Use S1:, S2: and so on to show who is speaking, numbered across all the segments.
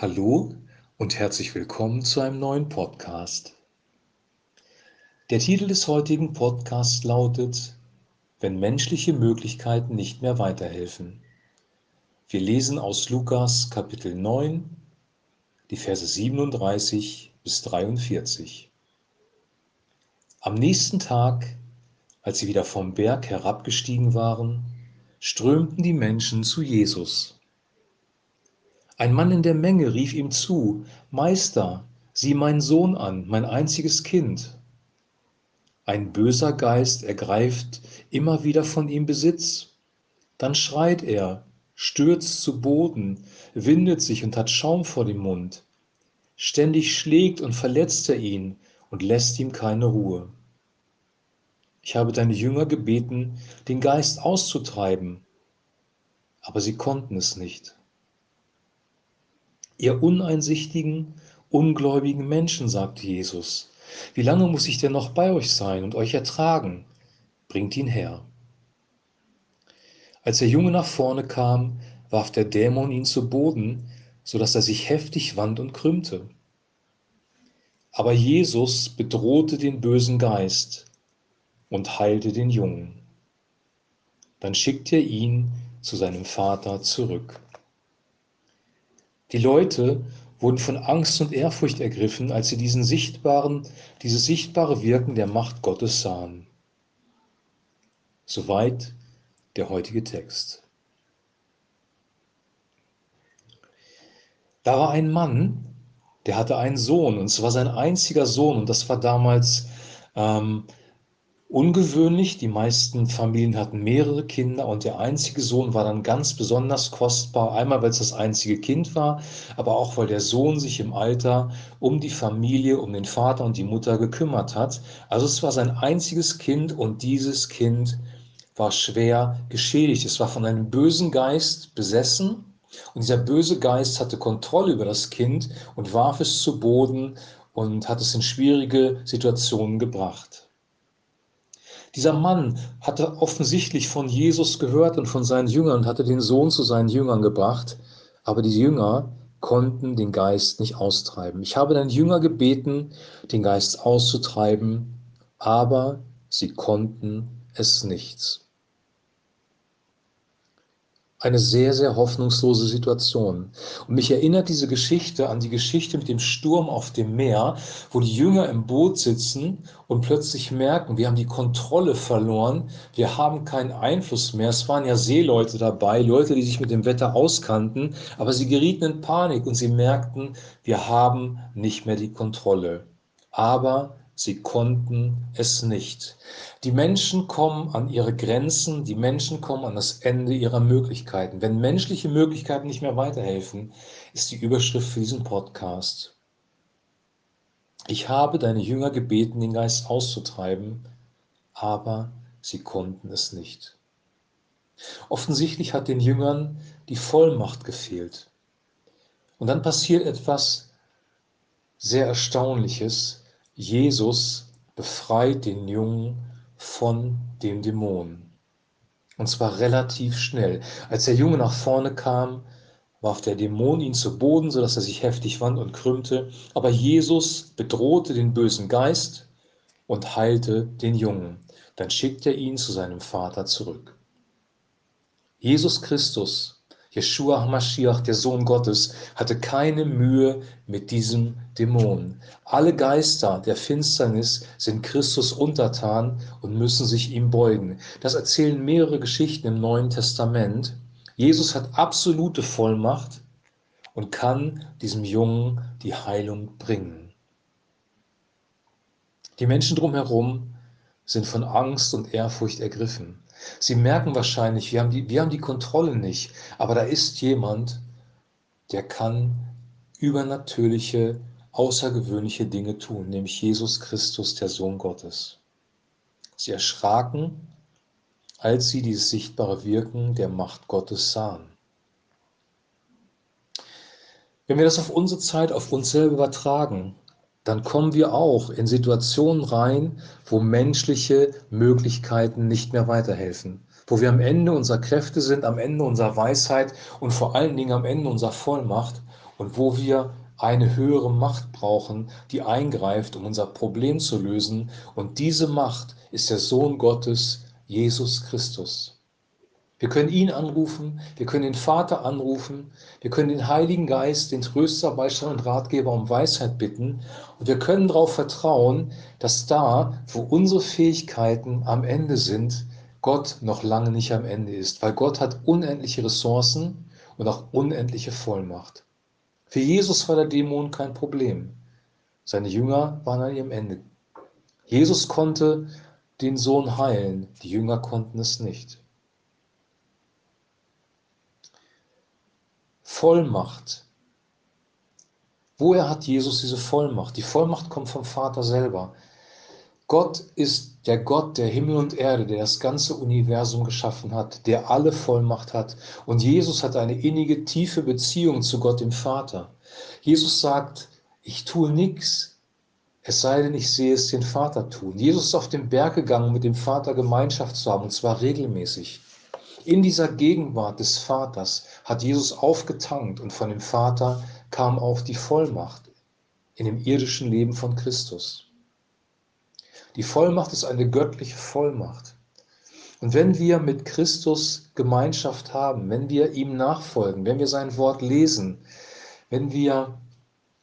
S1: Hallo und herzlich willkommen zu einem neuen Podcast. Der Titel des heutigen Podcasts lautet Wenn menschliche Möglichkeiten nicht mehr weiterhelfen. Wir lesen aus Lukas Kapitel 9, die Verse 37 bis 43. Am nächsten Tag, als sie wieder vom Berg herabgestiegen waren, strömten die Menschen zu Jesus. Ein Mann in der Menge rief ihm zu, Meister, sieh meinen Sohn an, mein einziges Kind. Ein böser Geist ergreift immer wieder von ihm Besitz. Dann schreit er, stürzt zu Boden, windet sich und hat Schaum vor dem Mund. Ständig schlägt und verletzt er ihn und lässt ihm keine Ruhe. Ich habe deine Jünger gebeten, den Geist auszutreiben, aber sie konnten es nicht. Ihr uneinsichtigen, ungläubigen Menschen, sagte Jesus, wie lange muss ich denn noch bei euch sein und euch ertragen? Bringt ihn her. Als der Junge nach vorne kam, warf der Dämon ihn zu Boden, so dass er sich heftig wand und krümmte. Aber Jesus bedrohte den bösen Geist und heilte den Jungen. Dann schickte er ihn zu seinem Vater zurück. Die Leute wurden von Angst und Ehrfurcht ergriffen, als sie diesen sichtbaren, dieses sichtbare Wirken der Macht Gottes sahen. Soweit der heutige Text. Da war ein Mann, der hatte einen Sohn, und es war sein einziger Sohn, und das war damals ähm, ungewöhnlich. Die meisten Familien hatten mehrere Kinder und der einzige Sohn war dann ganz besonders kostbar. Einmal, weil es das einzige Kind war, aber auch, weil der Sohn sich im Alter um die Familie, um den Vater und die Mutter gekümmert hat. Also es war sein einziges Kind und dieses Kind war schwer geschädigt. Es war von einem bösen Geist besessen. Und dieser böse Geist hatte Kontrolle über das Kind und warf es zu Boden und hat es in schwierige Situationen gebracht. Dieser Mann hatte offensichtlich von Jesus gehört und von seinen Jüngern und hatte den Sohn zu seinen Jüngern gebracht, aber die Jünger konnten den Geist nicht austreiben. Ich habe deinen Jünger gebeten, den Geist auszutreiben, aber sie konnten es nicht eine sehr, sehr hoffnungslose Situation. Und mich erinnert diese Geschichte an die Geschichte mit dem Sturm auf dem Meer, wo die Jünger im Boot sitzen und plötzlich merken, wir haben die Kontrolle verloren, wir haben keinen Einfluss mehr. Es waren ja Seeleute dabei, Leute, die sich mit dem Wetter auskannten, aber sie gerieten in Panik und sie merkten, wir haben nicht mehr die Kontrolle. Aber Sie konnten es nicht. Die Menschen kommen an ihre Grenzen, die Menschen kommen an das Ende ihrer Möglichkeiten. Wenn menschliche Möglichkeiten nicht mehr weiterhelfen, ist die Überschrift für diesen Podcast. Ich habe deine Jünger gebeten, den Geist auszutreiben, aber sie konnten es nicht. Offensichtlich hat den Jüngern die Vollmacht gefehlt. Und dann passiert etwas sehr Erstaunliches. Jesus befreit den Jungen von dem Dämon. Und zwar relativ schnell. Als der Junge nach vorne kam, warf der Dämon ihn zu Boden, sodass er sich heftig wand und krümmte. Aber Jesus bedrohte den bösen Geist und heilte den Jungen. Dann schickte er ihn zu seinem Vater zurück. Jesus Christus Jeshua HaMashiach, der Sohn Gottes, hatte keine Mühe mit diesem Dämon. Alle Geister der Finsternis sind Christus untertan und müssen sich ihm beugen. Das erzählen mehrere Geschichten im Neuen Testament. Jesus hat absolute Vollmacht und kann diesem Jungen die Heilung bringen. Die Menschen drumherum sind von Angst und Ehrfurcht ergriffen. Sie merken wahrscheinlich, wir haben, die, wir haben die Kontrolle nicht, aber da ist jemand, der kann übernatürliche, außergewöhnliche Dinge tun, nämlich Jesus Christus, der Sohn Gottes. Sie erschraken, als sie dieses sichtbare Wirken der Macht Gottes sahen. Wenn wir das auf unsere Zeit, auf uns selber übertragen, dann kommen wir auch in Situationen rein, wo menschliche Möglichkeiten nicht mehr weiterhelfen, wo wir am Ende unserer Kräfte sind, am Ende unserer Weisheit und vor allen Dingen am Ende unserer Vollmacht und wo wir eine höhere Macht brauchen, die eingreift, um unser Problem zu lösen. Und diese Macht ist der Sohn Gottes, Jesus Christus. Wir können ihn anrufen, wir können den Vater anrufen, wir können den Heiligen Geist, den Tröster, Beistand und Ratgeber um Weisheit bitten und wir können darauf vertrauen, dass da, wo unsere Fähigkeiten am Ende sind, Gott noch lange nicht am Ende ist, weil Gott hat unendliche Ressourcen und auch unendliche Vollmacht. Für Jesus war der Dämon kein Problem. Seine Jünger waren an ihrem Ende. Jesus konnte den Sohn heilen, die Jünger konnten es nicht. Vollmacht. Woher hat Jesus diese Vollmacht? Die Vollmacht kommt vom Vater selber. Gott ist der Gott der Himmel und Erde, der das ganze Universum geschaffen hat, der alle Vollmacht hat. Und Jesus hat eine innige, tiefe Beziehung zu Gott, dem Vater. Jesus sagt, ich tue nichts, es sei denn, ich sehe es den Vater tun. Jesus ist auf den Berg gegangen, um mit dem Vater Gemeinschaft zu haben, und zwar regelmäßig. In dieser Gegenwart des Vaters hat Jesus aufgetankt und von dem Vater kam auch die Vollmacht in dem irdischen Leben von Christus. Die Vollmacht ist eine göttliche Vollmacht. Und wenn wir mit Christus Gemeinschaft haben, wenn wir ihm nachfolgen, wenn wir sein Wort lesen, wenn wir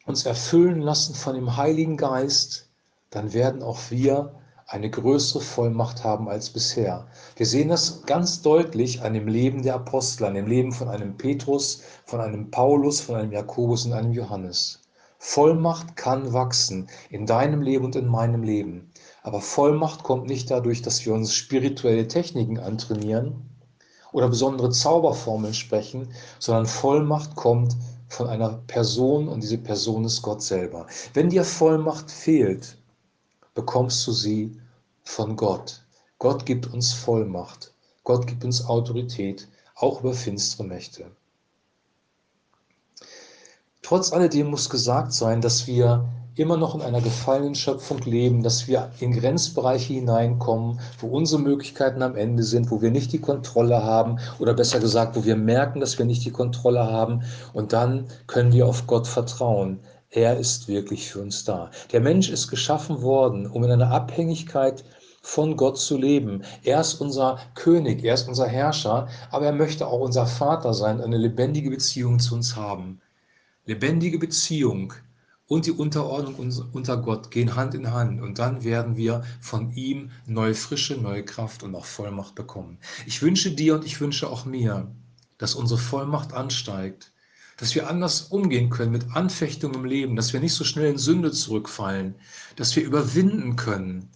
S1: uns erfüllen lassen von dem Heiligen Geist, dann werden auch wir eine größere Vollmacht haben als bisher. Wir sehen das ganz deutlich an dem Leben der Apostel, an dem Leben von einem Petrus, von einem Paulus, von einem Jakobus und einem Johannes. Vollmacht kann wachsen in deinem Leben und in meinem Leben. Aber Vollmacht kommt nicht dadurch, dass wir uns spirituelle Techniken antrainieren oder besondere Zauberformeln sprechen, sondern Vollmacht kommt von einer Person und diese Person ist Gott selber. Wenn dir Vollmacht fehlt, bekommst du sie von Gott. Gott gibt uns Vollmacht. Gott gibt uns Autorität, auch über finstere Mächte. Trotz alledem muss gesagt sein, dass wir immer noch in einer gefallenen Schöpfung leben, dass wir in Grenzbereiche hineinkommen, wo unsere Möglichkeiten am Ende sind, wo wir nicht die Kontrolle haben oder besser gesagt, wo wir merken, dass wir nicht die Kontrolle haben und dann können wir auf Gott vertrauen. Er ist wirklich für uns da. Der Mensch ist geschaffen worden, um in einer Abhängigkeit von Gott zu leben. Er ist unser König, er ist unser Herrscher, aber er möchte auch unser Vater sein, eine lebendige Beziehung zu uns haben. Lebendige Beziehung und die Unterordnung unter Gott gehen Hand in Hand und dann werden wir von ihm neue Frische, neue Kraft und auch Vollmacht bekommen. Ich wünsche dir und ich wünsche auch mir, dass unsere Vollmacht ansteigt, dass wir anders umgehen können mit Anfechtung im Leben, dass wir nicht so schnell in Sünde zurückfallen, dass wir überwinden können,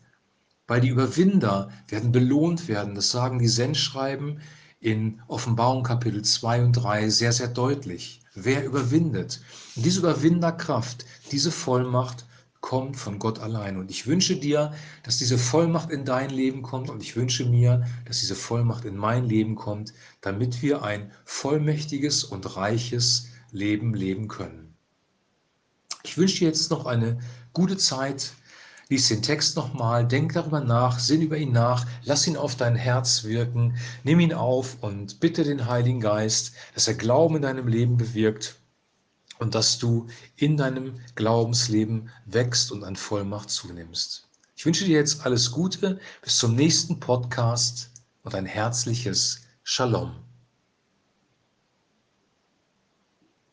S1: weil die Überwinder werden belohnt werden. Das sagen die Sendschreiben in Offenbarung Kapitel 2 und 3 sehr, sehr deutlich. Wer überwindet? Und diese Überwinderkraft, diese Vollmacht kommt von Gott allein. Und ich wünsche dir, dass diese Vollmacht in dein Leben kommt und ich wünsche mir, dass diese Vollmacht in mein Leben kommt, damit wir ein vollmächtiges und reiches Leben leben können. Ich wünsche dir jetzt noch eine gute Zeit. Lies den Text nochmal, denk darüber nach, sinn über ihn nach, lass ihn auf dein Herz wirken, nimm ihn auf und bitte den Heiligen Geist, dass er Glauben in deinem Leben bewirkt und dass du in deinem Glaubensleben wächst und an Vollmacht zunimmst. Ich wünsche dir jetzt alles Gute, bis zum nächsten Podcast und ein herzliches Shalom.